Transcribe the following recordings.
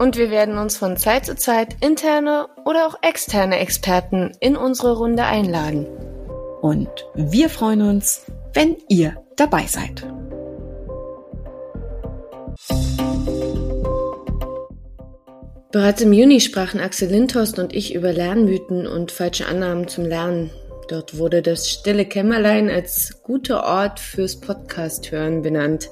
Und wir werden uns von Zeit zu Zeit interne oder auch externe Experten in unsere Runde einladen. Und wir freuen uns, wenn ihr dabei seid. Bereits im Juni sprachen Axel Lindhorst und ich über Lernmythen und falsche Annahmen zum Lernen. Dort wurde das stille Kämmerlein als guter Ort fürs Podcast-Hören benannt.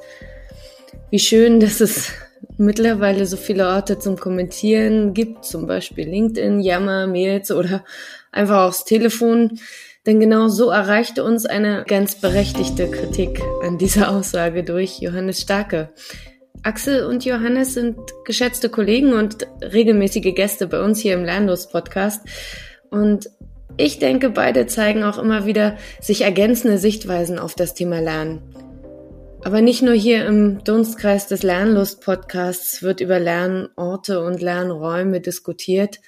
Wie schön, dass es mittlerweile so viele Orte zum Kommentieren gibt, zum Beispiel LinkedIn, Yammer, Mails oder einfach aufs Telefon. Denn genau so erreichte uns eine ganz berechtigte Kritik an dieser Aussage durch Johannes Starke. Axel und Johannes sind geschätzte Kollegen und regelmäßige Gäste bei uns hier im Lernlos-Podcast. Und ich denke, beide zeigen auch immer wieder sich ergänzende Sichtweisen auf das Thema Lernen. Aber nicht nur hier im Dunstkreis des Lernlust-Podcasts wird über Lernorte und Lernräume diskutiert.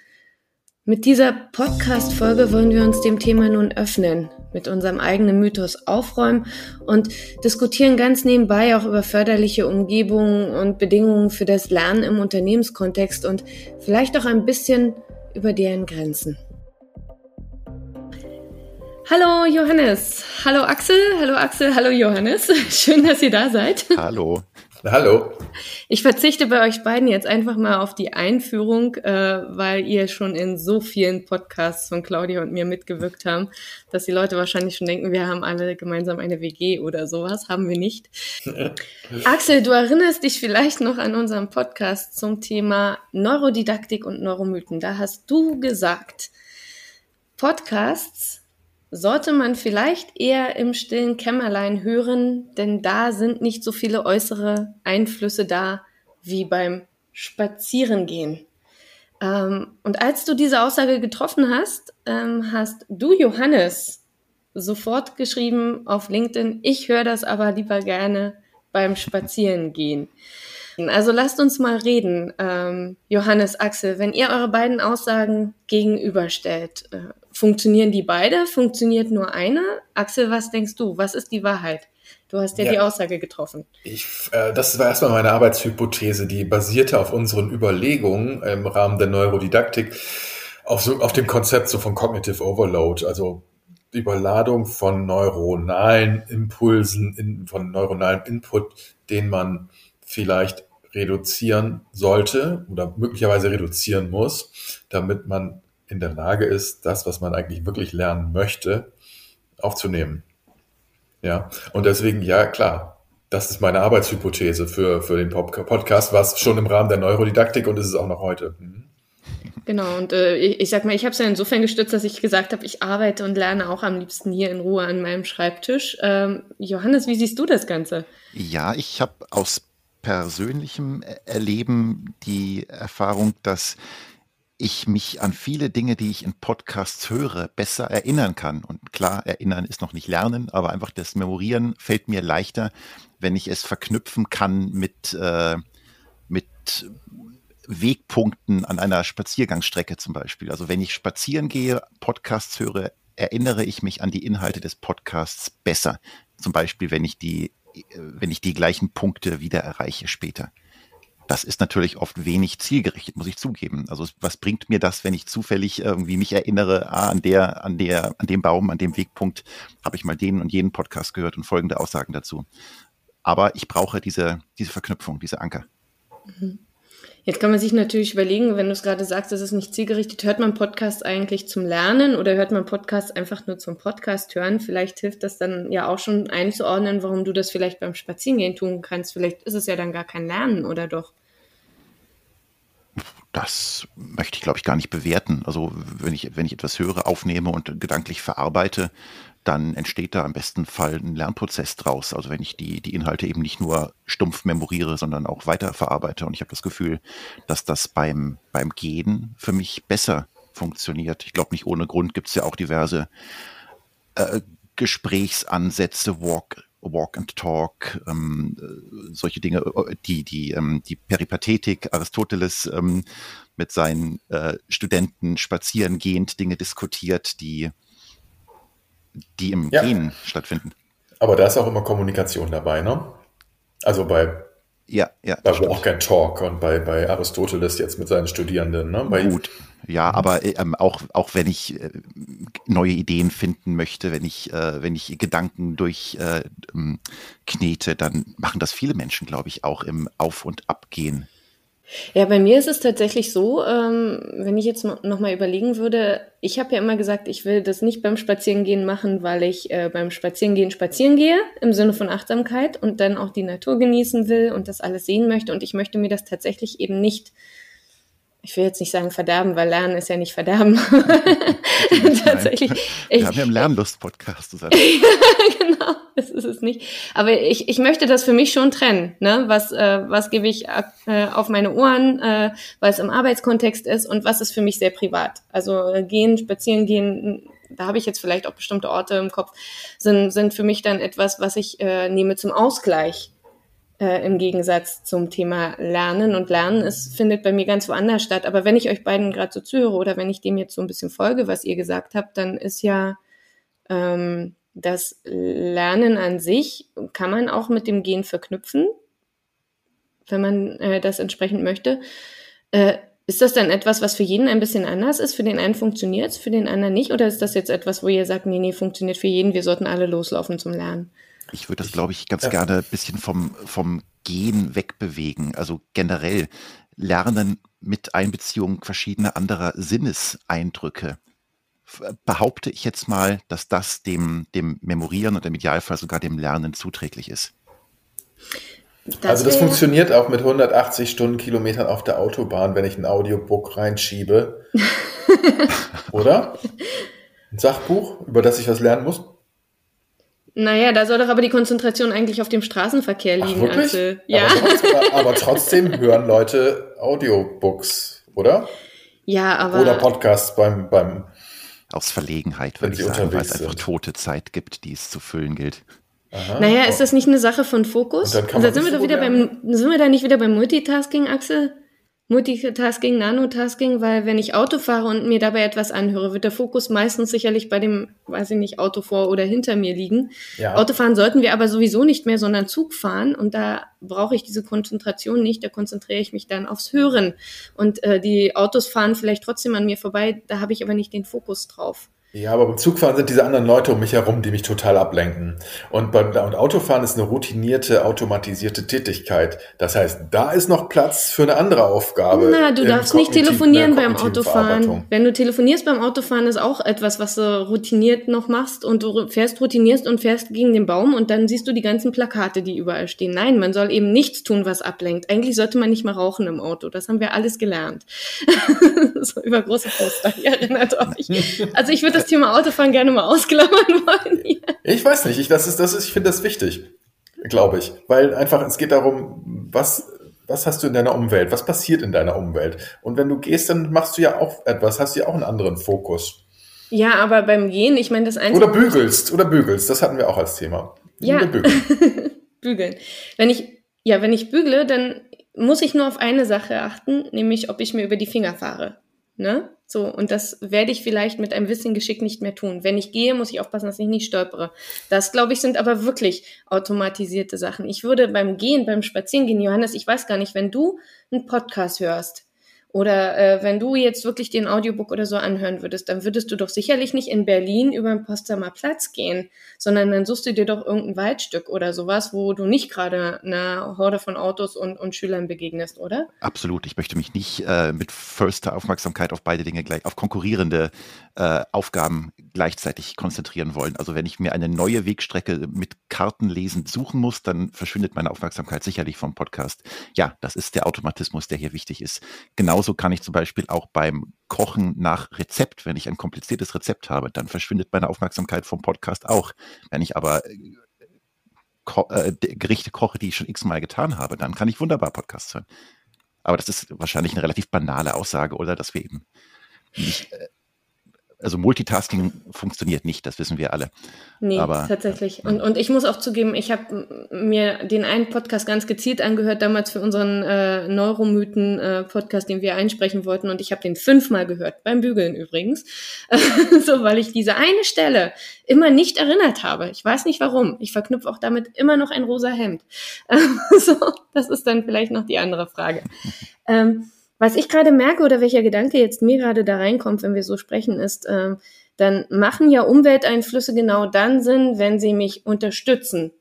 Mit dieser Podcast-Folge wollen wir uns dem Thema nun öffnen mit unserem eigenen Mythos aufräumen und diskutieren ganz nebenbei auch über förderliche Umgebungen und Bedingungen für das Lernen im Unternehmenskontext und vielleicht auch ein bisschen über deren Grenzen. Hallo Johannes, hallo Axel, hallo Axel, hallo Johannes. Schön, dass ihr da seid. Hallo. Hallo. Ich verzichte bei euch beiden jetzt einfach mal auf die Einführung, äh, weil ihr schon in so vielen Podcasts von Claudia und mir mitgewirkt haben, dass die Leute wahrscheinlich schon denken, wir haben alle gemeinsam eine WG oder sowas. Haben wir nicht. Axel, du erinnerst dich vielleicht noch an unseren Podcast zum Thema Neurodidaktik und Neuromythen. Da hast du gesagt, Podcasts sollte man vielleicht eher im stillen Kämmerlein hören, denn da sind nicht so viele äußere Einflüsse da wie beim Spazierengehen. Ähm, und als du diese Aussage getroffen hast, ähm, hast du, Johannes, sofort geschrieben auf LinkedIn, ich höre das aber lieber gerne beim Spazierengehen. Also lasst uns mal reden, ähm, Johannes, Axel, wenn ihr eure beiden Aussagen gegenüberstellt, äh, Funktionieren die beide? Funktioniert nur eine? Axel, was denkst du? Was ist die Wahrheit? Du hast ja, ja, die Aussage getroffen. Ich, äh, das war erstmal meine Arbeitshypothese, die basierte auf unseren Überlegungen im Rahmen der Neurodidaktik auf, so, auf dem Konzept so von Cognitive Overload, also Überladung von neuronalen Impulsen, in, von neuronalem Input, den man vielleicht reduzieren sollte oder möglicherweise reduzieren muss, damit man in der Lage ist, das, was man eigentlich wirklich lernen möchte, aufzunehmen. Ja, und deswegen, ja, klar, das ist meine Arbeitshypothese für, für den Podcast, was schon im Rahmen der Neurodidaktik und ist es auch noch heute. Mhm. Genau, und äh, ich, ich sag mal, ich habe es ja insofern gestützt, dass ich gesagt habe, ich arbeite und lerne auch am liebsten hier in Ruhe an meinem Schreibtisch. Ähm, Johannes, wie siehst du das Ganze? Ja, ich habe aus persönlichem Erleben die Erfahrung, dass ich mich an viele Dinge, die ich in Podcasts höre, besser erinnern kann. Und klar, erinnern ist noch nicht lernen, aber einfach das Memorieren fällt mir leichter, wenn ich es verknüpfen kann mit, äh, mit Wegpunkten an einer Spaziergangsstrecke zum Beispiel. Also wenn ich spazieren gehe, Podcasts höre, erinnere ich mich an die Inhalte des Podcasts besser. Zum Beispiel, wenn ich die, wenn ich die gleichen Punkte wieder erreiche später. Das ist natürlich oft wenig zielgerichtet, muss ich zugeben. Also was bringt mir das, wenn ich zufällig irgendwie mich erinnere, ah, an der, an der, an dem Baum, an dem Wegpunkt habe ich mal den und jenen Podcast gehört und folgende Aussagen dazu. Aber ich brauche diese, diese Verknüpfung, diese Anker. Mhm. Jetzt kann man sich natürlich überlegen, wenn du es gerade sagst, das ist nicht zielgerichtet, hört man Podcast eigentlich zum Lernen oder hört man Podcast einfach nur zum Podcast hören? Vielleicht hilft das dann ja auch schon einzuordnen, warum du das vielleicht beim Spazierengehen tun kannst. Vielleicht ist es ja dann gar kein Lernen oder doch? Das möchte ich, glaube ich, gar nicht bewerten. Also wenn ich, wenn ich etwas höre, aufnehme und gedanklich verarbeite, dann entsteht da im besten Fall ein Lernprozess draus. Also wenn ich die, die Inhalte eben nicht nur stumpf memoriere, sondern auch weiterverarbeite. Und ich habe das Gefühl, dass das beim, beim Gehen für mich besser funktioniert. Ich glaube, nicht ohne Grund gibt es ja auch diverse äh, Gesprächsansätze, Walk, Walk and Talk, ähm, äh, solche Dinge, äh, die, die, ähm, die Peripathetik Aristoteles ähm, mit seinen äh, Studenten spazierengehend Dinge diskutiert, die, die im ja. Gehen stattfinden. Aber da ist auch immer Kommunikation dabei, ne? Also bei ja, ja. Bei Walk and Talk und bei, bei Aristoteles jetzt mit seinen Studierenden. Ne? Bei Gut, ja, aber ähm, auch, auch wenn ich äh, neue Ideen finden möchte, wenn ich, äh, wenn ich Gedanken durch äh, ähm, knete, dann machen das viele Menschen, glaube ich, auch im Auf- und Abgehen. Ja, bei mir ist es tatsächlich so, ähm, wenn ich jetzt nochmal überlegen würde, ich habe ja immer gesagt, ich will das nicht beim Spazierengehen machen, weil ich äh, beim Spazierengehen spazieren gehe, im Sinne von Achtsamkeit und dann auch die Natur genießen will und das alles sehen möchte. Und ich möchte mir das tatsächlich eben nicht ich will jetzt nicht sagen verderben, weil Lernen ist ja nicht verderben. Tatsächlich. Wir haben ja im Lernlust-Podcast. genau, das ist es nicht. Aber ich, ich möchte das für mich schon trennen. Ne? Was, äh, was gebe ich äh, auf meine Ohren, äh, weil es im Arbeitskontext ist und was ist für mich sehr privat. Also äh, gehen, spazieren gehen, da habe ich jetzt vielleicht auch bestimmte Orte im Kopf, sind, sind für mich dann etwas, was ich äh, nehme zum Ausgleich äh, im Gegensatz zum Thema Lernen. Und Lernen ist, findet bei mir ganz woanders statt. Aber wenn ich euch beiden gerade so zuhöre oder wenn ich dem jetzt so ein bisschen folge, was ihr gesagt habt, dann ist ja ähm, das Lernen an sich, kann man auch mit dem Gehen verknüpfen, wenn man äh, das entsprechend möchte. Äh, ist das dann etwas, was für jeden ein bisschen anders ist? Für den einen funktioniert es, für den anderen nicht? Oder ist das jetzt etwas, wo ihr sagt, nee, nee, funktioniert für jeden, wir sollten alle loslaufen zum Lernen? Ich würde das, glaube ich, ganz ja. gerne ein bisschen vom, vom Gehen wegbewegen. Also generell lernen mit Einbeziehung verschiedener anderer Sinneseindrücke. Behaupte ich jetzt mal, dass das dem, dem Memorieren und im Idealfall sogar dem Lernen zuträglich ist. Das also das funktioniert auch mit 180 Stundenkilometern auf der Autobahn, wenn ich ein Audiobook reinschiebe. Oder? Ein Sachbuch, über das ich was lernen muss? Naja, da soll doch aber die Konzentration eigentlich auf dem Straßenverkehr liegen, Ach, Axel. Ja. Aber trotzdem, aber trotzdem hören Leute Audiobooks, oder? Ja, aber. Oder Podcasts beim, beim aus Verlegenheit, würde ich sagen, weil es einfach tote Zeit gibt, die es zu füllen gilt. Aha. Naja, ist das nicht eine Sache von Fokus? Da sind wir doch wieder beim, sind wir da nicht wieder beim Multitasking, Axel? Multitasking, Nanotasking, weil wenn ich Auto fahre und mir dabei etwas anhöre, wird der Fokus meistens sicherlich bei dem, weiß ich nicht, Auto vor oder hinter mir liegen. Ja. Autofahren sollten wir aber sowieso nicht mehr, sondern Zug fahren und da brauche ich diese Konzentration nicht, da konzentriere ich mich dann aufs Hören und äh, die Autos fahren vielleicht trotzdem an mir vorbei, da habe ich aber nicht den Fokus drauf. Ja, aber beim Zugfahren sind diese anderen Leute um mich herum, die mich total ablenken. Und beim und Autofahren ist eine routinierte, automatisierte Tätigkeit. Das heißt, da ist noch Platz für eine andere Aufgabe. Na, du darfst nicht telefonieren beim Autofahren. Wenn du telefonierst beim Autofahren, ist auch etwas, was du routiniert noch machst und du fährst routinierst und fährst gegen den Baum und dann siehst du die ganzen Plakate, die überall stehen. Nein, man soll eben nichts tun, was ablenkt. Eigentlich sollte man nicht mal rauchen im Auto. Das haben wir alles gelernt. so über große Poster, erinnert euch. Also ich würde das Thema Autofahren gerne mal ausklammern wollen. Hier. Ich weiß nicht, ich, das ist, das ist, ich finde das wichtig, glaube ich. Weil einfach, es geht darum, was, was hast du in deiner Umwelt? Was passiert in deiner Umwelt? Und wenn du gehst, dann machst du ja auch etwas, hast du ja auch einen anderen Fokus. Ja, aber beim Gehen, ich meine, das Einzige. Oder bügelst, oder bügelst, das hatten wir auch als Thema. Ja. Bügeln. bügeln. Wenn ich, ja, wenn ich bügle, dann muss ich nur auf eine Sache achten, nämlich ob ich mir über die Finger fahre. Ne? So, und das werde ich vielleicht mit ein bisschen Geschick nicht mehr tun. Wenn ich gehe, muss ich aufpassen, dass ich nicht stolpere. Das, glaube ich, sind aber wirklich automatisierte Sachen. Ich würde beim Gehen, beim Spazierengehen, Johannes, ich weiß gar nicht, wenn du einen Podcast hörst, oder äh, wenn du jetzt wirklich den Audiobook oder so anhören würdest, dann würdest du doch sicherlich nicht in Berlin über den Potsdamer Platz gehen, sondern dann suchst du dir doch irgendein Waldstück oder sowas, wo du nicht gerade einer Horde von Autos und, und Schülern begegnest, oder? Absolut. Ich möchte mich nicht äh, mit vollster Aufmerksamkeit auf beide Dinge gleich, auf konkurrierende äh, Aufgaben gleichzeitig konzentrieren wollen. Also wenn ich mir eine neue Wegstrecke mit Karten lesend suchen muss, dann verschwindet meine Aufmerksamkeit sicherlich vom Podcast. Ja, das ist der Automatismus, der hier wichtig ist. Genau genauso kann ich zum Beispiel auch beim Kochen nach Rezept, wenn ich ein kompliziertes Rezept habe, dann verschwindet meine Aufmerksamkeit vom Podcast auch. Wenn ich aber äh, ko äh, Gerichte koche, die ich schon x-mal getan habe, dann kann ich wunderbar Podcasts hören. Aber das ist wahrscheinlich eine relativ banale Aussage, oder? Dass wir eben nicht, äh, also Multitasking funktioniert nicht, das wissen wir alle. Nee, Aber, tatsächlich. Und, und ich muss auch zugeben, ich habe mir den einen Podcast ganz gezielt angehört, damals für unseren äh, Neuromythen-Podcast, äh, den wir einsprechen wollten. Und ich habe den fünfmal gehört, beim Bügeln übrigens. so, weil ich diese eine Stelle immer nicht erinnert habe. Ich weiß nicht warum. Ich verknüpfe auch damit immer noch ein rosa Hemd. so, das ist dann vielleicht noch die andere Frage. Ähm, was ich gerade merke oder welcher Gedanke jetzt mir gerade da reinkommt, wenn wir so sprechen, ist, äh, dann machen ja Umwelteinflüsse genau dann Sinn, wenn sie mich unterstützen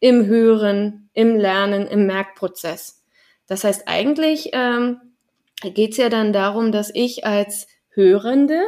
im Hören, im Lernen, im Merkprozess. Das heißt, eigentlich ähm, geht es ja dann darum, dass ich als Hörende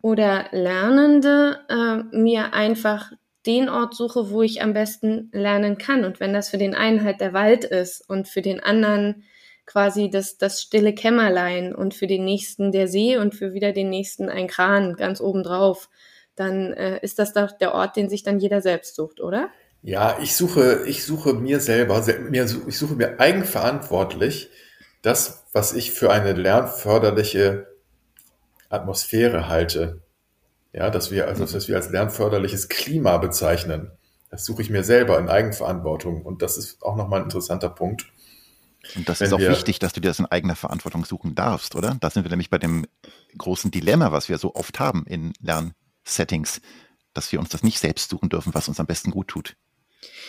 oder Lernende äh, mir einfach den Ort suche, wo ich am besten lernen kann. Und wenn das für den einen halt der Wald ist und für den anderen quasi das, das stille Kämmerlein und für den nächsten der See und für wieder den nächsten ein Kran ganz oben drauf, dann äh, ist das doch der Ort, den sich dann jeder selbst sucht, oder? Ja, ich suche, ich suche mir selber, ich suche mir eigenverantwortlich das, was ich für eine lernförderliche Atmosphäre halte. Ja, dass wir, also, dass wir als lernförderliches Klima bezeichnen. Das suche ich mir selber in Eigenverantwortung. Und das ist auch nochmal ein interessanter Punkt. Und das ist auch wichtig, dass du dir das in eigener Verantwortung suchen darfst, oder? Da sind wir nämlich bei dem großen Dilemma, was wir so oft haben in Lernsettings, dass wir uns das nicht selbst suchen dürfen, was uns am besten gut tut.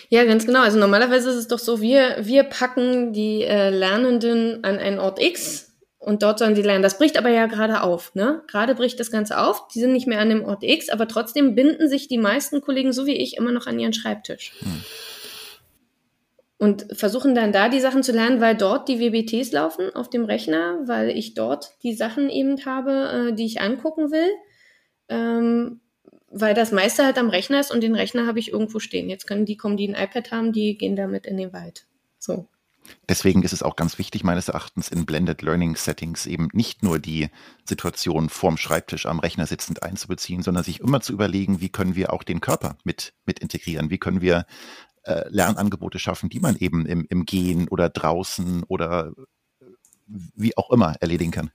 Ja, ganz genau. Also normalerweise ist es doch so, wir, wir packen die äh, Lernenden an einen Ort X und dort sollen sie lernen. Das bricht aber ja gerade auf, ne? Gerade bricht das Ganze auf. Die sind nicht mehr an dem Ort X, aber trotzdem binden sich die meisten Kollegen, so wie ich, immer noch an ihren Schreibtisch. Hm und versuchen dann da die Sachen zu lernen, weil dort die WBTs laufen auf dem Rechner, weil ich dort die Sachen eben habe, äh, die ich angucken will, ähm, weil das meiste halt am Rechner ist und den Rechner habe ich irgendwo stehen. Jetzt können die kommen, die ein iPad haben, die gehen damit in den Wald. So. Deswegen ist es auch ganz wichtig, meines Erachtens, in Blended Learning Settings eben nicht nur die Situation vorm Schreibtisch am Rechner sitzend einzubeziehen, sondern sich immer zu überlegen, wie können wir auch den Körper mit, mit integrieren? Wie können wir äh, Lernangebote schaffen, die man eben im, im Gehen oder draußen oder wie auch immer erledigen kann.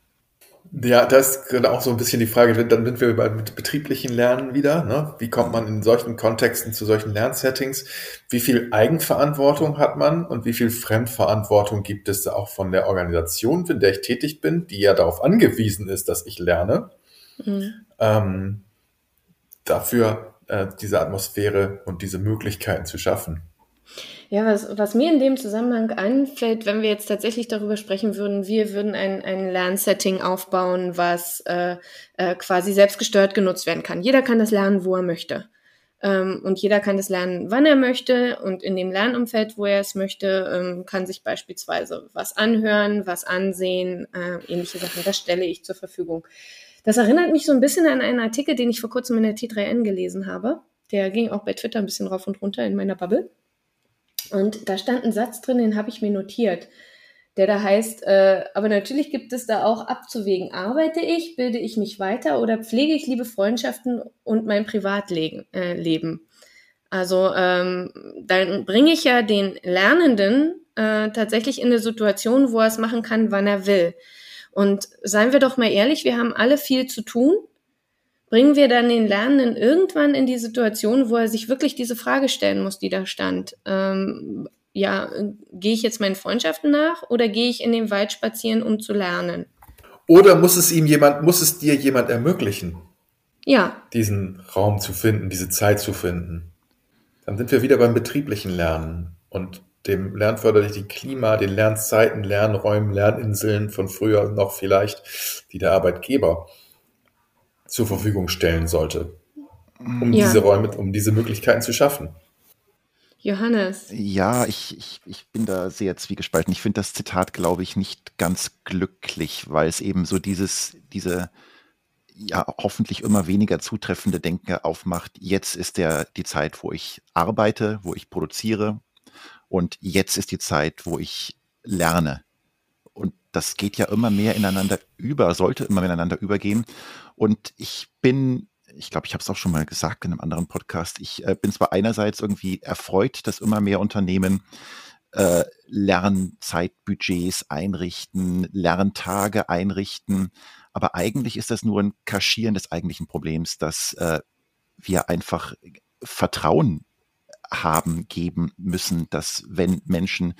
Ja, das ist gerade auch so ein bisschen die Frage, dann sind wir beim betrieblichen Lernen wieder. Ne? Wie kommt man in solchen Kontexten zu solchen Lernsettings? Wie viel Eigenverantwortung hat man und wie viel Fremdverantwortung gibt es auch von der Organisation, in der ich tätig bin, die ja darauf angewiesen ist, dass ich lerne? Mhm. Ähm, dafür äh, diese Atmosphäre und diese Möglichkeiten zu schaffen. Ja, was, was mir in dem Zusammenhang einfällt, wenn wir jetzt tatsächlich darüber sprechen würden, wir würden ein, ein Lernsetting aufbauen, was äh, äh, quasi selbstgesteuert genutzt werden kann. Jeder kann das lernen, wo er möchte. Ähm, und jeder kann das lernen, wann er möchte. Und in dem Lernumfeld, wo er es möchte, ähm, kann sich beispielsweise was anhören, was ansehen, äh, ähnliche Sachen. Das stelle ich zur Verfügung. Das erinnert mich so ein bisschen an einen Artikel, den ich vor kurzem in der T3N gelesen habe. Der ging auch bei Twitter ein bisschen rauf und runter in meiner Bubble. Und da stand ein Satz drin, den habe ich mir notiert, der da heißt, äh, aber natürlich gibt es da auch abzuwägen, arbeite ich, bilde ich mich weiter oder pflege ich liebe Freundschaften und mein Privatleben. Äh, also ähm, dann bringe ich ja den Lernenden äh, tatsächlich in eine Situation, wo er es machen kann, wann er will. Und seien wir doch mal ehrlich, wir haben alle viel zu tun. Bringen wir dann den Lernenden irgendwann in die Situation, wo er sich wirklich diese Frage stellen muss, die da stand. Ähm, ja, gehe ich jetzt meinen Freundschaften nach oder gehe ich in den Wald spazieren, um zu lernen? Oder muss es ihm jemand, muss es dir jemand ermöglichen? Ja. Diesen Raum zu finden, diese Zeit zu finden. Dann sind wir wieder beim betrieblichen Lernen. Und dem lernförderlichen Klima, den Lernzeiten, Lernräumen, Lerninseln von früher noch vielleicht, die der Arbeitgeber zur Verfügung stellen sollte, um ja. diese Räume, um diese Möglichkeiten zu schaffen. Johannes. Ja, ich, ich, ich bin da sehr zwiegespalten. Ich finde das Zitat, glaube ich, nicht ganz glücklich, weil es eben so dieses, diese ja hoffentlich immer weniger zutreffende Denken aufmacht. Jetzt ist der die Zeit, wo ich arbeite, wo ich produziere, und jetzt ist die Zeit, wo ich lerne. Und das geht ja immer mehr ineinander über, sollte immer mehr ineinander übergehen. Und ich bin ich glaube, ich habe es auch schon mal gesagt in einem anderen Podcast. Ich äh, bin zwar einerseits irgendwie erfreut, dass immer mehr Unternehmen äh, Lernzeitbudgets einrichten, Lerntage einrichten, aber eigentlich ist das nur ein Kaschieren des eigentlichen Problems, dass äh, wir einfach Vertrauen haben, geben müssen, dass wenn Menschen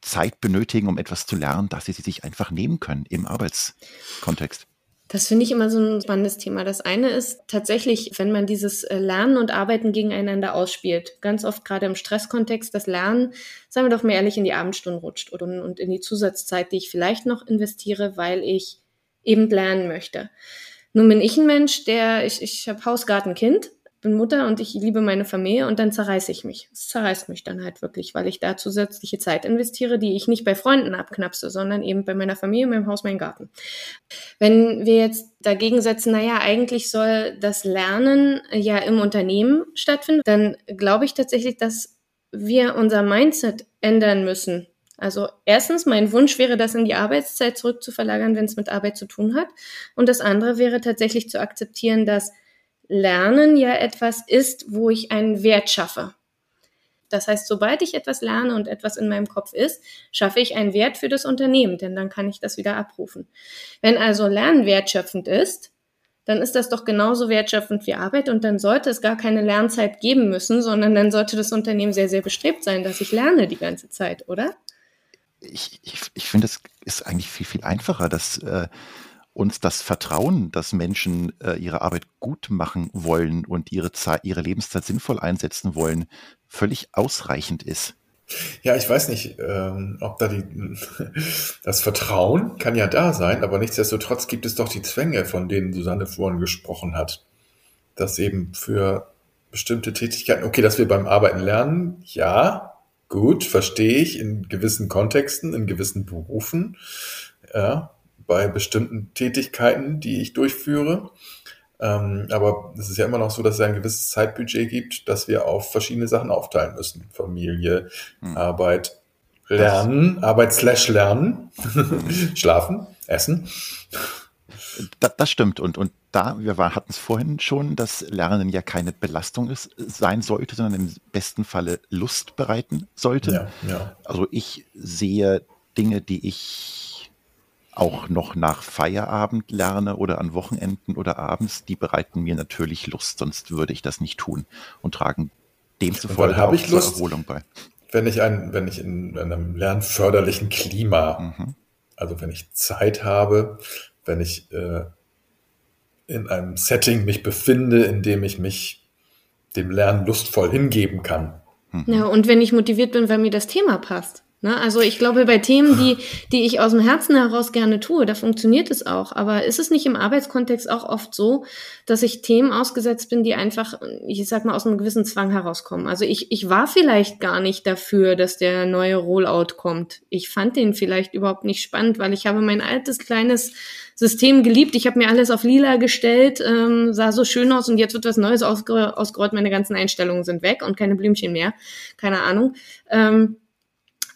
Zeit benötigen, um etwas zu lernen, dass sie sie sich einfach nehmen können im Arbeitskontext. Das finde ich immer so ein spannendes Thema. Das eine ist tatsächlich, wenn man dieses äh, Lernen und Arbeiten gegeneinander ausspielt. Ganz oft gerade im Stresskontext, das Lernen, sagen wir doch mal ehrlich, in die Abendstunden rutscht und, in die Zusatzzeit, die ich vielleicht noch investiere, weil ich eben lernen möchte. Nun bin ich ein Mensch, der, ich, ich habe Hausgarten, Kind bin Mutter und ich liebe meine Familie und dann zerreiße ich mich. Es zerreißt mich dann halt wirklich, weil ich da zusätzliche Zeit investiere, die ich nicht bei Freunden abknapse, sondern eben bei meiner Familie, meinem Haus, meinem Garten. Wenn wir jetzt dagegen setzen, naja, eigentlich soll das Lernen ja im Unternehmen stattfinden, dann glaube ich tatsächlich, dass wir unser Mindset ändern müssen. Also erstens, mein Wunsch wäre, das in die Arbeitszeit zurückzuverlagern, wenn es mit Arbeit zu tun hat. Und das andere wäre tatsächlich zu akzeptieren, dass Lernen ja etwas ist, wo ich einen Wert schaffe. Das heißt, sobald ich etwas lerne und etwas in meinem Kopf ist, schaffe ich einen Wert für das Unternehmen, denn dann kann ich das wieder abrufen. Wenn also Lernen wertschöpfend ist, dann ist das doch genauso wertschöpfend wie Arbeit und dann sollte es gar keine Lernzeit geben müssen, sondern dann sollte das Unternehmen sehr, sehr bestrebt sein, dass ich lerne die ganze Zeit, oder? Ich, ich, ich finde, es ist eigentlich viel, viel einfacher, dass äh, uns das Vertrauen, dass Menschen äh, ihre Arbeit gut machen wollen und ihre, Zeit, ihre Lebenszeit sinnvoll einsetzen wollen, völlig ausreichend ist. Ja, ich weiß nicht, ähm, ob da die, das Vertrauen kann ja da sein, aber nichtsdestotrotz gibt es doch die Zwänge, von denen Susanne vorhin gesprochen hat. Dass eben für bestimmte Tätigkeiten, okay, dass wir beim Arbeiten lernen, ja, gut, verstehe ich in gewissen Kontexten, in gewissen Berufen, ja, bei bestimmten Tätigkeiten, die ich durchführe. Ähm, aber es ist ja immer noch so, dass es ein gewisses Zeitbudget gibt, das wir auf verschiedene Sachen aufteilen müssen. Familie, hm. Arbeit, Lernen, das, Arbeit slash Lernen, Schlafen, Essen. Das, das stimmt. Und, und da, wir hatten es vorhin schon, dass Lernen ja keine Belastung ist, sein sollte, sondern im besten Falle Lust bereiten sollte. Ja, ja. Also ich sehe Dinge, die ich auch noch nach Feierabend lerne oder an Wochenenden oder abends, die bereiten mir natürlich Lust, sonst würde ich das nicht tun und tragen demzufolge auch ich Lust, zur Erholung bei. Wenn ich, ein, wenn ich in einem lernförderlichen Klima, mhm. also wenn ich Zeit habe, wenn ich äh, in einem Setting mich befinde, in dem ich mich dem Lernen lustvoll hingeben kann. Mhm. Ja, und wenn ich motiviert bin, weil mir das Thema passt. Ne? Also ich glaube, bei Themen, die, die ich aus dem Herzen heraus gerne tue, da funktioniert es auch. Aber ist es nicht im Arbeitskontext auch oft so, dass ich Themen ausgesetzt bin, die einfach, ich sag mal, aus einem gewissen Zwang herauskommen? Also ich, ich war vielleicht gar nicht dafür, dass der neue Rollout kommt. Ich fand den vielleicht überhaupt nicht spannend, weil ich habe mein altes kleines System geliebt. Ich habe mir alles auf lila gestellt, ähm, sah so schön aus und jetzt wird was Neues ausge ausgerollt. Meine ganzen Einstellungen sind weg und keine Blümchen mehr. Keine Ahnung. Ähm,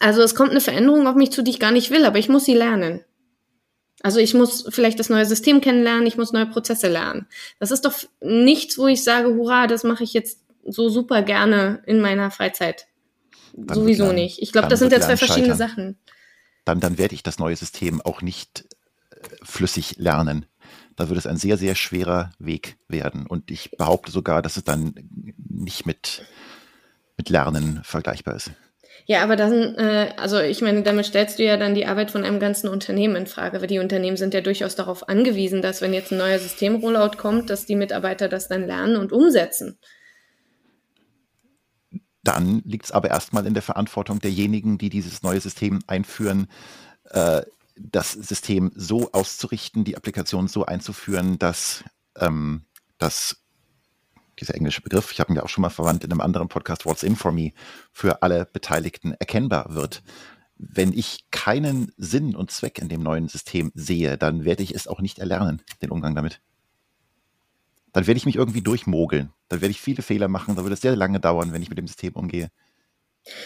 also es kommt eine Veränderung auf mich zu, die ich gar nicht will, aber ich muss sie lernen. Also ich muss vielleicht das neue System kennenlernen, ich muss neue Prozesse lernen. Das ist doch nichts, wo ich sage, hurra, das mache ich jetzt so super gerne in meiner Freizeit. Dann Sowieso lernen, nicht. Ich glaube, das sind ja zwei verschiedene scheitern. Sachen. Dann, dann werde ich das neue System auch nicht äh, flüssig lernen. Da wird es ein sehr, sehr schwerer Weg werden. Und ich behaupte sogar, dass es dann nicht mit, mit Lernen vergleichbar ist. Ja, aber dann, äh, also ich meine, damit stellst du ja dann die Arbeit von einem ganzen Unternehmen in Frage, weil die Unternehmen sind ja durchaus darauf angewiesen, dass wenn jetzt ein neuer Systemrollout kommt, dass die Mitarbeiter das dann lernen und umsetzen. Dann liegt es aber erstmal in der Verantwortung derjenigen, die dieses neue System einführen, äh, das System so auszurichten, die Applikation so einzuführen, dass ähm, das dieser englische Begriff, ich habe ihn ja auch schon mal verwandt in einem anderen Podcast, What's in for me, für alle Beteiligten erkennbar wird. Wenn ich keinen Sinn und Zweck in dem neuen System sehe, dann werde ich es auch nicht erlernen, den Umgang damit. Dann werde ich mich irgendwie durchmogeln. Dann werde ich viele Fehler machen. Da wird es sehr lange dauern, wenn ich mit dem System umgehe.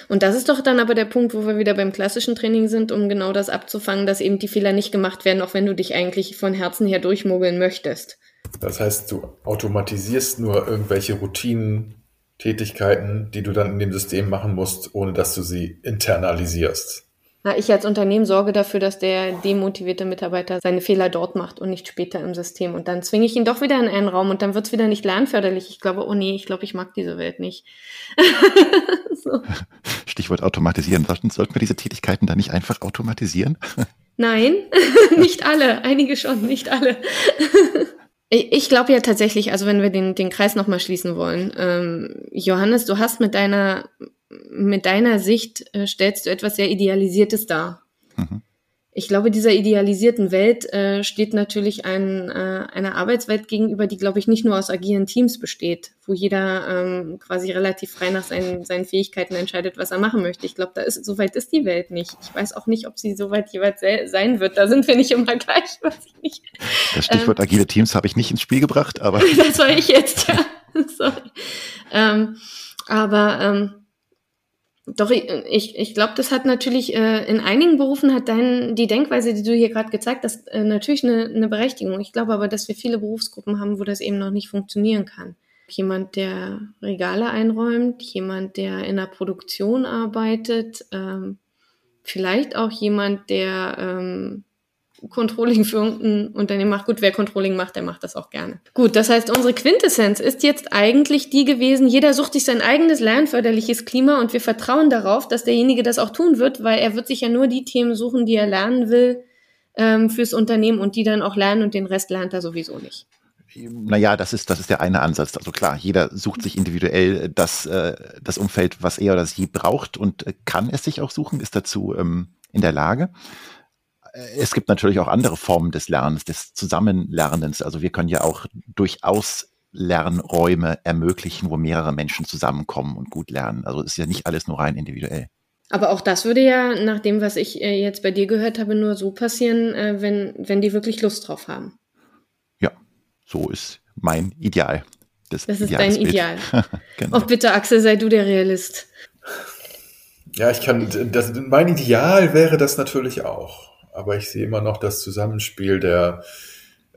Und das ist doch dann aber der Punkt, wo wir wieder beim klassischen Training sind, um genau das abzufangen, dass eben die Fehler nicht gemacht werden, auch wenn du dich eigentlich von Herzen her durchmogeln möchtest. Das heißt, du automatisierst nur irgendwelche Routinen, Tätigkeiten, die du dann in dem System machen musst, ohne dass du sie internalisierst. Na, ich als Unternehmen sorge dafür, dass der demotivierte Mitarbeiter seine Fehler dort macht und nicht später im System. Und dann zwinge ich ihn doch wieder in einen Raum und dann wird es wieder nicht lernförderlich. Ich glaube, oh nee, ich glaube, ich mag diese Welt nicht. so. Stichwort automatisieren. Sollten wir diese Tätigkeiten dann nicht einfach automatisieren? Nein, nicht alle. Einige schon, nicht alle. Ich glaube ja tatsächlich, also wenn wir den, den Kreis nochmal schließen wollen, ähm, Johannes, du hast mit deiner mit deiner Sicht äh, stellst du etwas sehr Idealisiertes dar. Mhm. Ich glaube, dieser idealisierten Welt äh, steht natürlich ein, äh, eine Arbeitswelt gegenüber, die, glaube ich, nicht nur aus agilen Teams besteht, wo jeder ähm, quasi relativ frei nach seinen, seinen Fähigkeiten entscheidet, was er machen möchte. Ich glaube, da ist, so weit ist die Welt nicht. Ich weiß auch nicht, ob sie so weit jeweils sein wird. Da sind wir nicht immer gleich, weiß ich nicht. Das Stichwort ähm, agile Teams habe ich nicht ins Spiel gebracht, aber. das war ich jetzt, ja. Sorry. Ähm, aber ähm, doch, ich, ich glaube, das hat natürlich äh, in einigen Berufen hat dein, die Denkweise, die du hier gerade gezeigt hast, äh, natürlich eine, eine Berechtigung. Ich glaube aber, dass wir viele Berufsgruppen haben, wo das eben noch nicht funktionieren kann. Jemand, der Regale einräumt, jemand, der in der Produktion arbeitet, ähm, vielleicht auch jemand, der ähm, Controlling für irgendein Unternehmen macht. Gut, wer Controlling macht, der macht das auch gerne. Gut, das heißt, unsere Quintessenz ist jetzt eigentlich die gewesen, jeder sucht sich sein eigenes lernförderliches Klima und wir vertrauen darauf, dass derjenige das auch tun wird, weil er wird sich ja nur die Themen suchen, die er lernen will ähm, fürs Unternehmen und die dann auch lernen und den Rest lernt er sowieso nicht. Naja, das ist, das ist der eine Ansatz. Also klar, jeder sucht sich individuell das, äh, das Umfeld, was er oder sie braucht und äh, kann es sich auch suchen, ist dazu ähm, in der Lage es gibt natürlich auch andere Formen des Lernens, des Zusammenlernens. Also wir können ja auch durchaus Lernräume ermöglichen, wo mehrere Menschen zusammenkommen und gut lernen. Also es ist ja nicht alles nur rein individuell. Aber auch das würde ja, nach dem, was ich äh, jetzt bei dir gehört habe, nur so passieren, äh, wenn, wenn die wirklich Lust drauf haben. Ja, so ist mein Ideal. Das, das ist dein Ideal. genau. Oh, bitte, Axel, sei du der Realist. Ja, ich kann, das, mein Ideal wäre das natürlich auch aber ich sehe immer noch das Zusammenspiel der,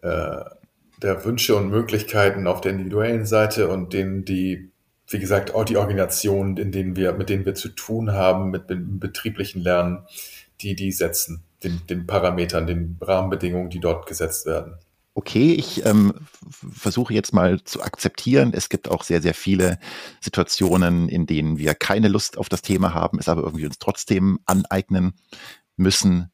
äh, der Wünsche und Möglichkeiten auf der individuellen Seite und denen, die, wie gesagt, auch die Organisationen, in denen wir, mit denen wir zu tun haben, mit dem betrieblichen Lernen, die die setzen, den, den Parametern, den Rahmenbedingungen, die dort gesetzt werden. Okay, ich ähm, versuche jetzt mal zu akzeptieren. Es gibt auch sehr, sehr viele Situationen, in denen wir keine Lust auf das Thema haben, es aber irgendwie uns trotzdem aneignen müssen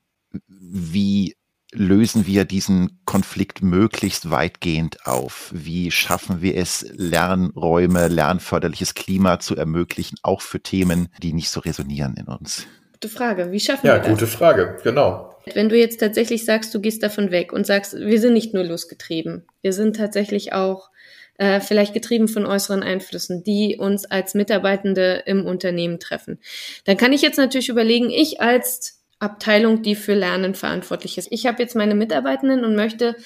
wie lösen wir diesen Konflikt möglichst weitgehend auf? Wie schaffen wir es, Lernräume, lernförderliches Klima zu ermöglichen, auch für Themen, die nicht so resonieren in uns? Gute Frage. Wie schaffen ja, wir das? Ja, gute Frage, genau. Wenn du jetzt tatsächlich sagst, du gehst davon weg und sagst, wir sind nicht nur losgetrieben, wir sind tatsächlich auch äh, vielleicht getrieben von äußeren Einflüssen, die uns als Mitarbeitende im Unternehmen treffen, dann kann ich jetzt natürlich überlegen, ich als Abteilung, die für Lernen verantwortlich ist. Ich habe jetzt meine Mitarbeitenden und möchte,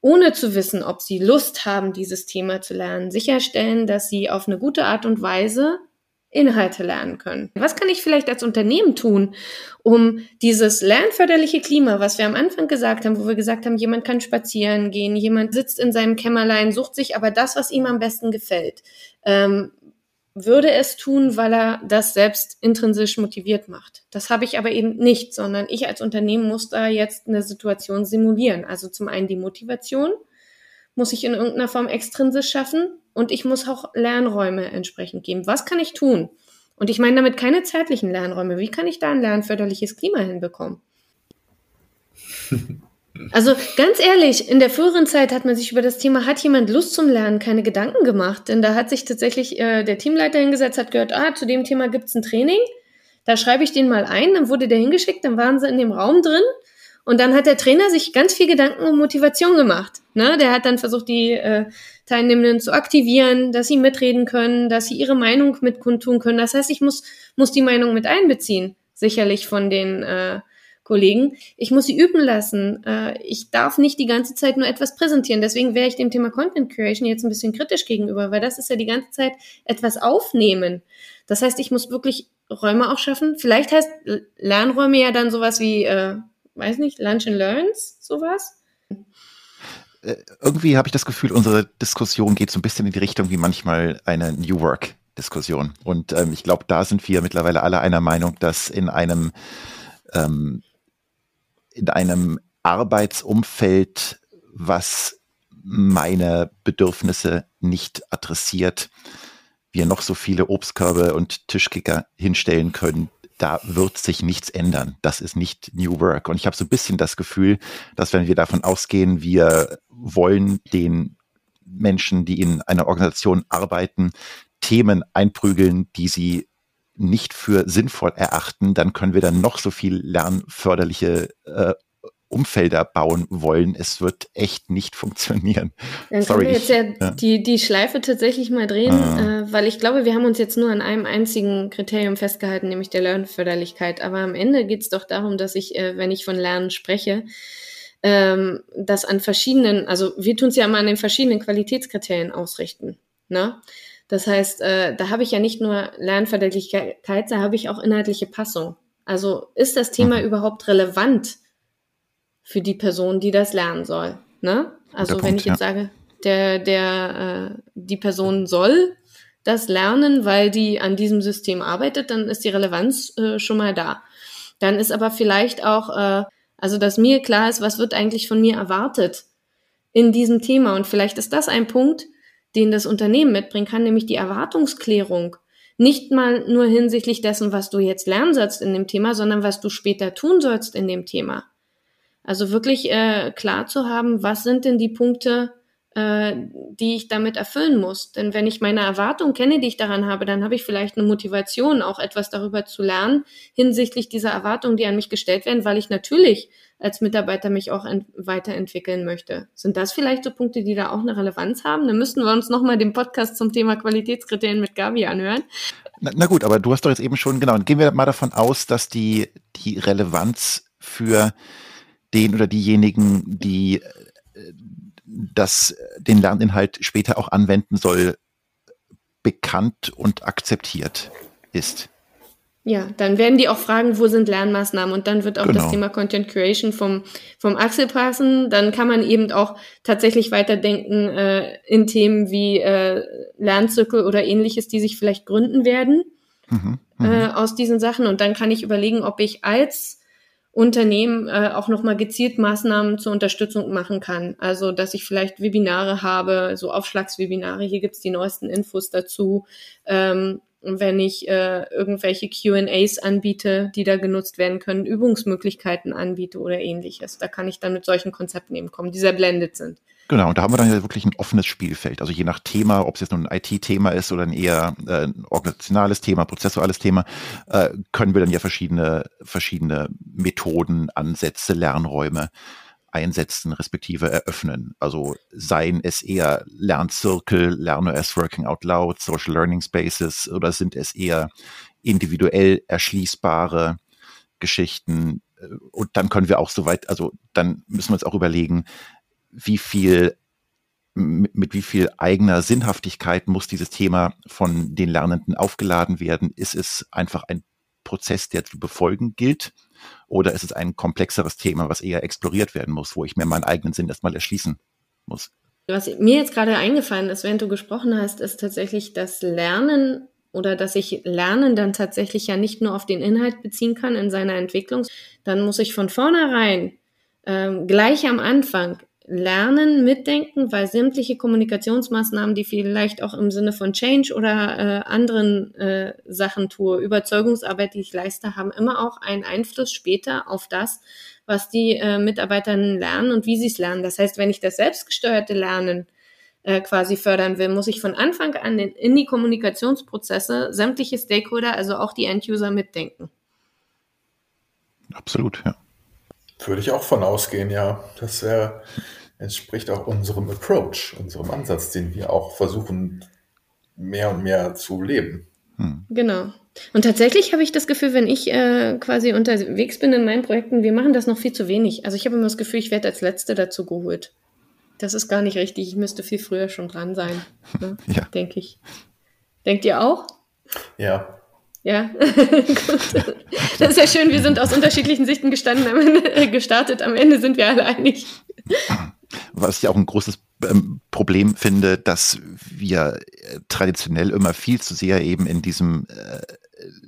ohne zu wissen, ob sie Lust haben, dieses Thema zu lernen, sicherstellen, dass sie auf eine gute Art und Weise Inhalte lernen können. Was kann ich vielleicht als Unternehmen tun, um dieses lernförderliche Klima, was wir am Anfang gesagt haben, wo wir gesagt haben, jemand kann spazieren gehen, jemand sitzt in seinem Kämmerlein, sucht sich aber das, was ihm am besten gefällt. Ähm, würde es tun, weil er das selbst intrinsisch motiviert macht. Das habe ich aber eben nicht, sondern ich als Unternehmen muss da jetzt eine Situation simulieren. Also zum einen die Motivation muss ich in irgendeiner Form extrinsisch schaffen und ich muss auch Lernräume entsprechend geben. Was kann ich tun? Und ich meine damit keine zeitlichen Lernräume. Wie kann ich da ein lernförderliches Klima hinbekommen? Also ganz ehrlich, in der früheren Zeit hat man sich über das Thema, hat jemand Lust zum Lernen, keine Gedanken gemacht. Denn da hat sich tatsächlich äh, der Teamleiter hingesetzt, hat gehört, ah, zu dem Thema gibt's ein Training. Da schreibe ich den mal ein, dann wurde der hingeschickt, dann waren sie in dem Raum drin. Und dann hat der Trainer sich ganz viel Gedanken um Motivation gemacht. Ne? Der hat dann versucht, die äh, Teilnehmenden zu aktivieren, dass sie mitreden können, dass sie ihre Meinung mitkundtun können. Das heißt, ich muss, muss die Meinung mit einbeziehen, sicherlich von den äh, Kollegen. Ich muss sie üben lassen. Äh, ich darf nicht die ganze Zeit nur etwas präsentieren. Deswegen wäre ich dem Thema Content Creation jetzt ein bisschen kritisch gegenüber, weil das ist ja die ganze Zeit etwas aufnehmen. Das heißt, ich muss wirklich Räume auch schaffen. Vielleicht heißt Lernräume ja dann sowas wie, äh, weiß nicht, Lunch and Learns, sowas. Äh, irgendwie habe ich das Gefühl, unsere Diskussion geht so ein bisschen in die Richtung wie manchmal eine New Work Diskussion. Und ähm, ich glaube, da sind wir mittlerweile alle einer Meinung, dass in einem ähm, in einem Arbeitsumfeld, was meine Bedürfnisse nicht adressiert, wir noch so viele Obstkörbe und Tischkicker hinstellen können, da wird sich nichts ändern. Das ist nicht New Work. Und ich habe so ein bisschen das Gefühl, dass wenn wir davon ausgehen, wir wollen den Menschen, die in einer Organisation arbeiten, Themen einprügeln, die sie nicht für sinnvoll erachten, dann können wir dann noch so viel lernförderliche äh, Umfelder bauen wollen. Es wird echt nicht funktionieren. Dann Sorry, können wir jetzt ja, ja, Die, die Schleife tatsächlich mal drehen, ah. äh, weil ich glaube, wir haben uns jetzt nur an einem einzigen Kriterium festgehalten, nämlich der Lernförderlichkeit. Aber am Ende geht es doch darum, dass ich, äh, wenn ich von Lernen spreche, ähm, das an verschiedenen, also wir tun es ja immer an den verschiedenen Qualitätskriterien ausrichten. Ne? Das heißt, äh, da habe ich ja nicht nur Lernverdeutlichkeit, da habe ich auch inhaltliche Passung. Also ist das Thema mhm. überhaupt relevant für die Person, die das lernen soll? Ne? Also wenn Punkt, ich jetzt ja. sage, der, der, äh, die Person soll das lernen, weil die an diesem System arbeitet, dann ist die Relevanz äh, schon mal da. Dann ist aber vielleicht auch, äh, also dass mir klar ist, was wird eigentlich von mir erwartet in diesem Thema. Und vielleicht ist das ein Punkt, den das Unternehmen mitbringen kann, nämlich die Erwartungsklärung. Nicht mal nur hinsichtlich dessen, was du jetzt lernen sollst in dem Thema, sondern was du später tun sollst in dem Thema. Also wirklich äh, klar zu haben, was sind denn die Punkte, äh, die ich damit erfüllen muss. Denn wenn ich meine Erwartung kenne, die ich daran habe, dann habe ich vielleicht eine Motivation, auch etwas darüber zu lernen, hinsichtlich dieser Erwartungen, die an mich gestellt werden, weil ich natürlich als Mitarbeiter mich auch weiterentwickeln möchte. Sind das vielleicht so Punkte, die da auch eine Relevanz haben? Dann müssten wir uns nochmal den Podcast zum Thema Qualitätskriterien mit Gabi anhören. Na, na, gut, aber du hast doch jetzt eben schon, genau, gehen wir mal davon aus, dass die, die Relevanz für den oder diejenigen, die äh, das, den Lerninhalt später auch anwenden soll, bekannt und akzeptiert ist. Ja, dann werden die auch fragen, wo sind Lernmaßnahmen und dann wird auch genau. das Thema Content Creation vom, vom Axel passen. Dann kann man eben auch tatsächlich weiterdenken äh, in Themen wie äh, Lernzirkel oder ähnliches, die sich vielleicht gründen werden mhm, äh, mhm. aus diesen Sachen. Und dann kann ich überlegen, ob ich als Unternehmen äh, auch nochmal gezielt Maßnahmen zur Unterstützung machen kann. Also, dass ich vielleicht Webinare habe, so Aufschlagswebinare, hier gibt's die neuesten Infos dazu. Ähm, wenn ich äh, irgendwelche QAs anbiete, die da genutzt werden können, Übungsmöglichkeiten anbiete oder ähnliches. Da kann ich dann mit solchen Konzepten eben kommen, die sehr blendet sind. Genau, und da haben wir dann ja wirklich ein offenes Spielfeld. Also je nach Thema, ob es jetzt nur ein IT-Thema ist oder ein eher äh, ein organisationales Thema, prozessuales Thema, äh, können wir dann ja verschiedene, verschiedene Methoden, Ansätze, Lernräume einsetzen, respektive eröffnen. Also seien es eher Lernzirkel, Lerner as Working Out Loud, Social Learning Spaces oder sind es eher individuell erschließbare Geschichten? Und dann können wir auch soweit, also dann müssen wir uns auch überlegen, wie viel mit, mit wie viel eigener Sinnhaftigkeit muss dieses Thema von den Lernenden aufgeladen werden? Ist es einfach ein Prozess, der zu befolgen gilt? Oder ist es ein komplexeres Thema, was eher exploriert werden muss, wo ich mir meinen eigenen Sinn erstmal erschließen muss? Was mir jetzt gerade eingefallen ist, während du gesprochen hast, ist tatsächlich das Lernen oder dass ich Lernen dann tatsächlich ja nicht nur auf den Inhalt beziehen kann in seiner Entwicklung, dann muss ich von vornherein ähm, gleich am Anfang lernen, mitdenken, weil sämtliche Kommunikationsmaßnahmen, die vielleicht auch im Sinne von Change oder äh, anderen äh, Sachen tue, Überzeugungsarbeit, die ich leiste, haben immer auch einen Einfluss später auf das, was die äh, Mitarbeiterinnen lernen und wie sie es lernen. Das heißt, wenn ich das selbstgesteuerte Lernen äh, quasi fördern will, muss ich von Anfang an in, in die Kommunikationsprozesse sämtliche Stakeholder, also auch die End-User mitdenken. Absolut, ja. Würde ich auch von ausgehen, ja. Das wäre entspricht auch unserem Approach, unserem Ansatz, den wir auch versuchen, mehr und mehr zu leben. Hm. Genau. Und tatsächlich habe ich das Gefühl, wenn ich äh, quasi unterwegs bin in meinen Projekten, wir machen das noch viel zu wenig. Also ich habe immer das Gefühl, ich werde als Letzte dazu geholt. Das ist gar nicht richtig. Ich müsste viel früher schon dran sein, ne? ja. denke ich. Denkt ihr auch? Ja, Ja, gut. Das ist ja schön, wir sind aus unterschiedlichen Sichten gestanden, äh, gestartet. Am Ende sind wir alle einig. Was ich auch ein großes ähm, Problem finde, dass wir äh, traditionell immer viel zu sehr eben in diesem äh,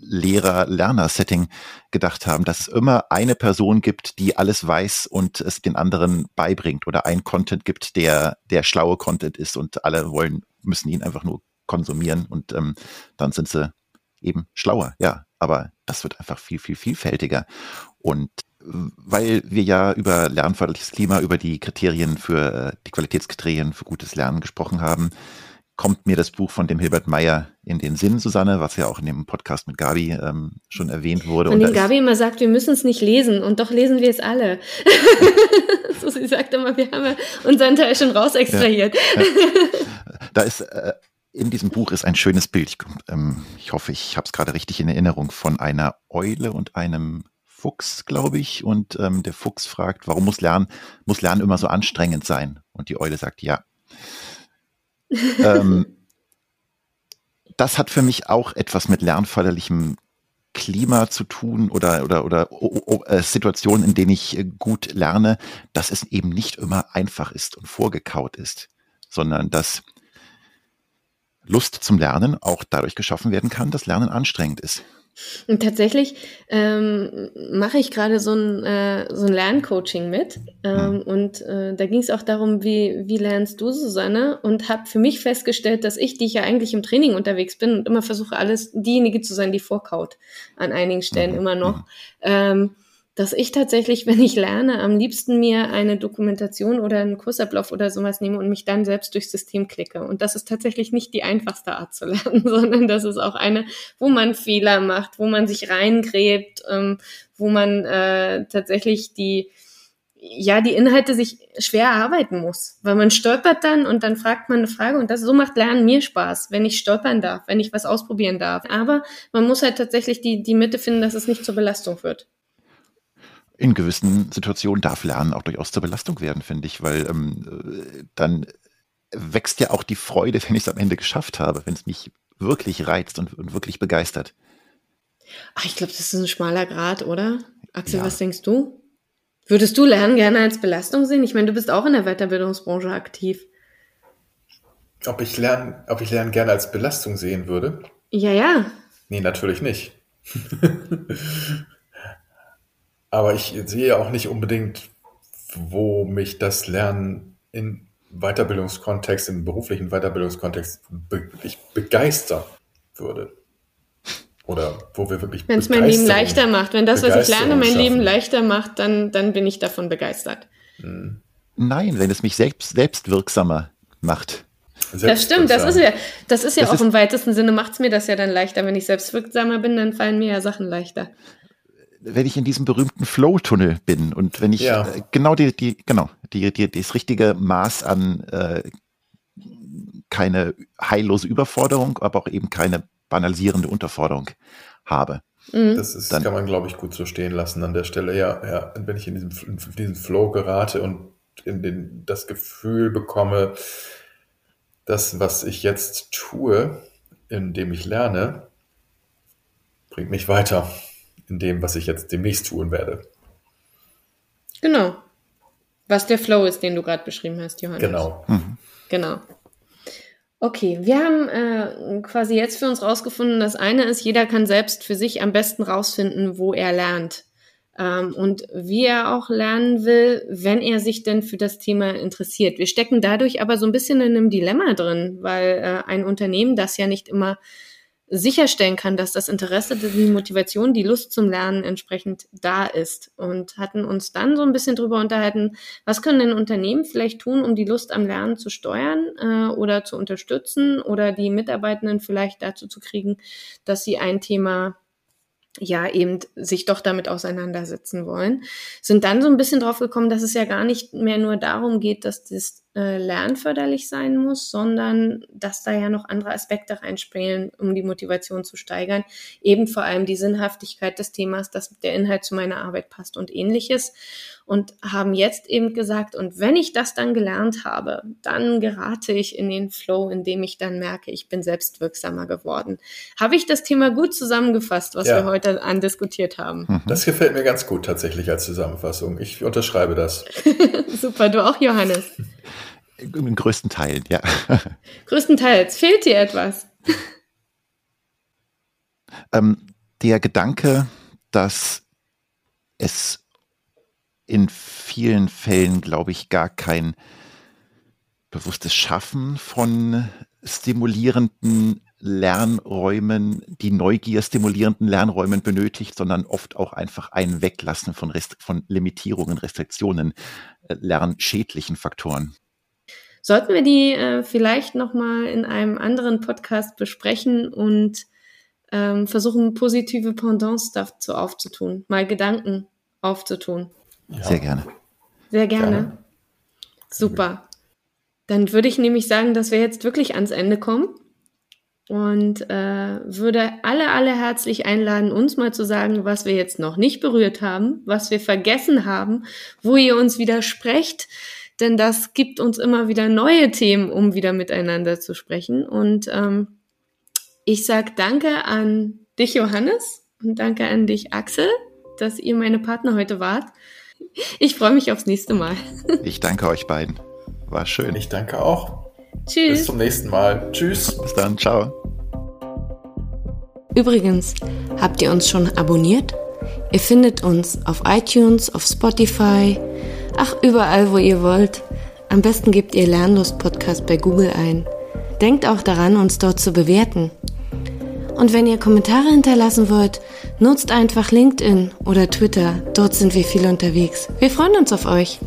Lehrer-Lerner-Setting gedacht haben, dass es immer eine Person gibt, die alles weiß und es den anderen beibringt oder ein Content gibt, der der schlaue Content ist und alle wollen müssen ihn einfach nur konsumieren und ähm, dann sind sie eben schlauer. Ja, aber das wird einfach viel viel vielfältiger und weil wir ja über lernförderliches Klima, über die Kriterien für äh, die Qualitätskriterien für gutes Lernen gesprochen haben, kommt mir das Buch von dem Hilbert Meyer in den Sinn, Susanne, was ja auch in dem Podcast mit Gabi ähm, schon erwähnt wurde. Von dem Gabi immer sagt, wir müssen es nicht lesen und doch lesen wir es alle. so, sie sagt immer, wir haben unseren Teil schon rausextrahiert. Ja, ja. Da ist äh, in diesem Buch ist ein schönes Bild. Ich, ähm, ich hoffe, ich habe es gerade richtig in Erinnerung von einer Eule und einem Fuchs, glaube ich. Und ähm, der Fuchs fragt, warum muss Lernen, muss Lernen immer so anstrengend sein? Und die Eule sagt, ja. ähm, das hat für mich auch etwas mit lernförderlichem Klima zu tun oder oder oder oh, oh, äh, Situationen, in denen ich äh, gut lerne, dass es eben nicht immer einfach ist und vorgekaut ist, sondern dass Lust zum Lernen auch dadurch geschaffen werden kann, dass Lernen anstrengend ist. Und tatsächlich ähm, mache ich gerade so ein, äh, so ein Lerncoaching mit. Ähm, mhm. Und äh, da ging es auch darum, wie, wie lernst du, Susanne? Und habe für mich festgestellt, dass ich, die ich ja eigentlich im Training unterwegs bin und immer versuche, alles diejenige zu sein, die vorkaut an einigen Stellen mhm. immer noch. Mhm. Ähm, dass ich tatsächlich, wenn ich lerne, am liebsten mir eine Dokumentation oder einen Kursablauf oder sowas nehme und mich dann selbst durchs System klicke. Und das ist tatsächlich nicht die einfachste Art zu lernen, sondern das ist auch eine, wo man Fehler macht, wo man sich reingräbt, ähm, wo man äh, tatsächlich die, ja, die Inhalte sich schwer erarbeiten muss, weil man stolpert dann und dann fragt man eine Frage und das so macht Lernen mir Spaß, wenn ich stolpern darf, wenn ich was ausprobieren darf. Aber man muss halt tatsächlich die, die Mitte finden, dass es nicht zur Belastung wird in gewissen Situationen darf Lernen auch durchaus zur Belastung werden, finde ich, weil ähm, dann wächst ja auch die Freude, wenn ich es am Ende geschafft habe, wenn es mich wirklich reizt und, und wirklich begeistert. Ach, ich glaube, das ist ein schmaler Grad, oder? Axel, ja. was denkst du? Würdest du Lernen gerne als Belastung sehen? Ich meine, du bist auch in der Weiterbildungsbranche aktiv. Ob ich Lernen, ob ich Lernen gerne als Belastung sehen würde? Ja, ja. Nee, natürlich nicht. Aber ich sehe auch nicht unbedingt, wo mich das Lernen in Weiterbildungskontext, im beruflichen Weiterbildungskontext wirklich begeistern würde. Oder wo wir wirklich Wenn es mein Leben leichter macht, wenn das, was ich lerne, mein Leben leichter macht, dann, dann bin ich davon begeistert. Hm. Nein, wenn es mich selbst, selbstwirksamer macht. Das stimmt, das ist ja, das ist ja das auch ist, im weitesten Sinne macht es mir das ja dann leichter. Wenn ich selbstwirksamer bin, dann fallen mir ja Sachen leichter wenn ich in diesem berühmten Flow-Tunnel bin und wenn ich ja. äh, genau die, die, genau, die, die, das richtige Maß an äh, keine heillose Überforderung, aber auch eben keine banalisierende Unterforderung habe. Mhm. Das ist, dann, kann man, glaube ich, gut so stehen lassen an der Stelle. Ja, ja. wenn ich in diesen, in diesen Flow gerate und in den, das Gefühl bekomme, das, was ich jetzt tue, indem ich lerne, bringt mich weiter in dem, was ich jetzt demnächst tun werde. Genau. Was der Flow ist, den du gerade beschrieben hast, Johannes. Genau. Mhm. Genau. Okay, wir haben äh, quasi jetzt für uns rausgefunden, das eine ist, jeder kann selbst für sich am besten rausfinden, wo er lernt. Ähm, und wie er auch lernen will, wenn er sich denn für das Thema interessiert. Wir stecken dadurch aber so ein bisschen in einem Dilemma drin, weil äh, ein Unternehmen, das ja nicht immer sicherstellen kann, dass das Interesse, die Motivation, die Lust zum Lernen entsprechend da ist. Und hatten uns dann so ein bisschen drüber unterhalten, was können denn Unternehmen vielleicht tun, um die Lust am Lernen zu steuern äh, oder zu unterstützen oder die Mitarbeitenden vielleicht dazu zu kriegen, dass sie ein Thema ja eben sich doch damit auseinandersetzen wollen, sind dann so ein bisschen drauf gekommen, dass es ja gar nicht mehr nur darum geht, dass das äh, lernförderlich sein muss, sondern dass da ja noch andere Aspekte reinspielen, um die Motivation zu steigern. Eben vor allem die Sinnhaftigkeit des Themas, dass der Inhalt zu meiner Arbeit passt und ähnliches. Und haben jetzt eben gesagt, und wenn ich das dann gelernt habe, dann gerate ich in den Flow, in dem ich dann merke, ich bin selbstwirksamer geworden. Habe ich das Thema gut zusammengefasst, was ja. wir heute andiskutiert haben? Mhm. Das gefällt mir ganz gut tatsächlich als Zusammenfassung. Ich unterschreibe das. Super, du auch, Johannes. In größten Teilen, ja. Größtenteils. Fehlt dir etwas? Ähm, der Gedanke, dass es in vielen Fällen, glaube ich, gar kein bewusstes Schaffen von stimulierenden Lernräumen, die Neugier stimulierenden Lernräumen benötigt, sondern oft auch einfach ein Weglassen von, Rest von Limitierungen, Restriktionen, äh, lernschädlichen Faktoren. Sollten wir die äh, vielleicht nochmal in einem anderen Podcast besprechen und ähm, versuchen, positive Pendants dazu aufzutun, mal Gedanken aufzutun. Ja. Sehr gerne. Sehr gerne. gerne. Super. Dann würde ich nämlich sagen, dass wir jetzt wirklich ans Ende kommen und äh, würde alle, alle herzlich einladen, uns mal zu sagen, was wir jetzt noch nicht berührt haben, was wir vergessen haben, wo ihr uns widersprecht, denn das gibt uns immer wieder neue Themen, um wieder miteinander zu sprechen. Und ähm, ich sage danke an dich, Johannes, und danke an dich, Axel, dass ihr meine Partner heute wart. Ich freue mich aufs nächste Mal. Ich danke euch beiden. War schön. Ich danke auch. Tschüss. Bis zum nächsten Mal. Tschüss. Bis dann. Ciao. Übrigens, habt ihr uns schon abonniert? Ihr findet uns auf iTunes, auf Spotify, ach überall, wo ihr wollt. Am besten gebt ihr Lernlust Podcast bei Google ein. Denkt auch daran, uns dort zu bewerten. Und wenn ihr Kommentare hinterlassen wollt, nutzt einfach LinkedIn oder Twitter. Dort sind wir viel unterwegs. Wir freuen uns auf euch.